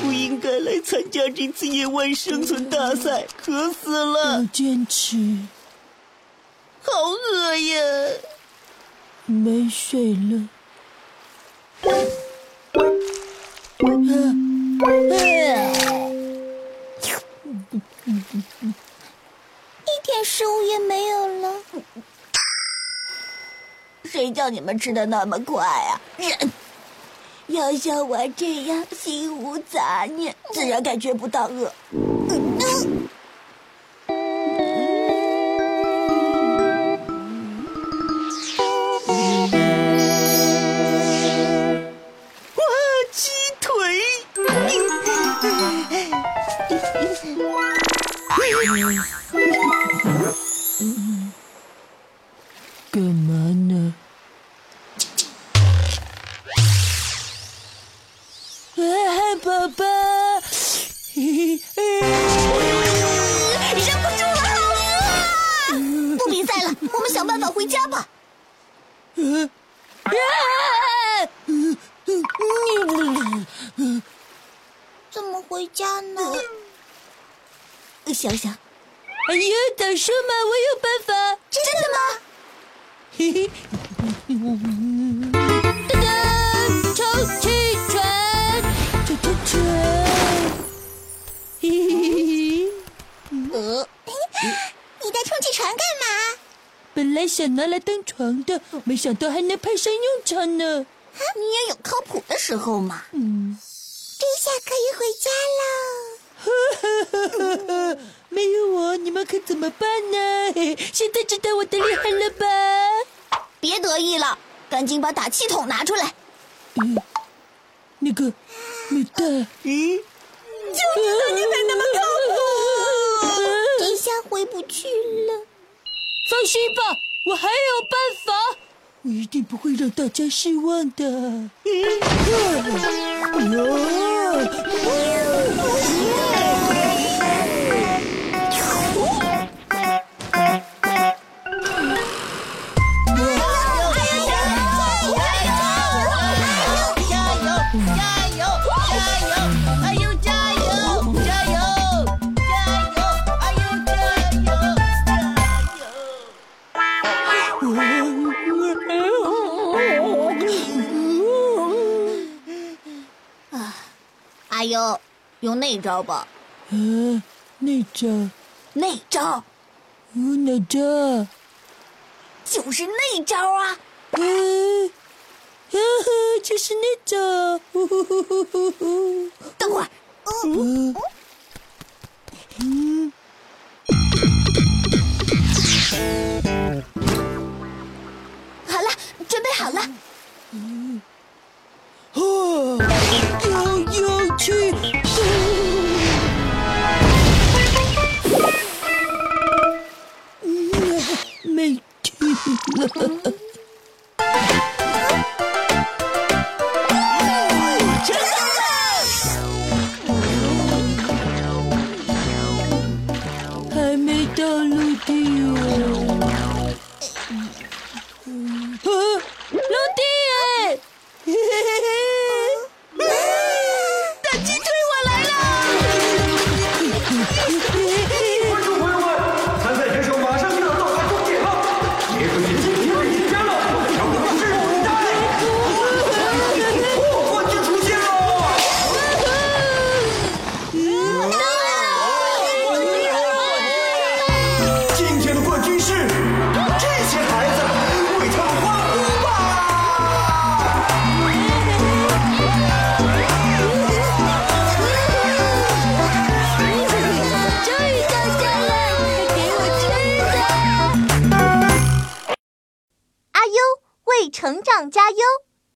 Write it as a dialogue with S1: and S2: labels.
S1: 不应该来参加这次野外生存大赛，渴死了，
S2: 要坚持，
S1: 好饿呀！
S2: 没水了。
S3: 一点食物也没有了。
S1: 谁叫你们吃的那么快啊？忍要像我这样心无杂念，自然感觉不到饿。哇，鸡
S3: 们想办法回家吧。怎么回家呢？
S1: 想想，
S2: 哎呀，等说嘛，我有办法。
S3: 真的吗？
S2: 嘿嘿，本来想拿来当床的，没想到还能派上用场呢。
S3: 你也有靠谱的时候嘛。
S2: 嗯，
S3: 这下可以回家喽。
S2: 没有我，你们可怎么办呢？嘿 现在知道我的厉害了吧？
S3: 别得意了，赶紧把打气筒拿出来。
S2: 嗯，那个没带。
S1: 嗯，
S2: 就知道你才那么靠谱。
S3: 这下回不去了。
S2: 放心吧，我还有办法，我一定不会让大家失望的。
S1: 加
S3: 阿优，用那招吧。
S2: 啊，那招，
S3: 那招
S2: 嗯，哪招？
S3: 就是那招啊！
S2: 嗯，啊哈，就是那招。
S3: 等会儿，
S2: 嗯嗯，
S3: 好了，准备好了。
S2: 哦，去大鸡腿
S3: 成长加油。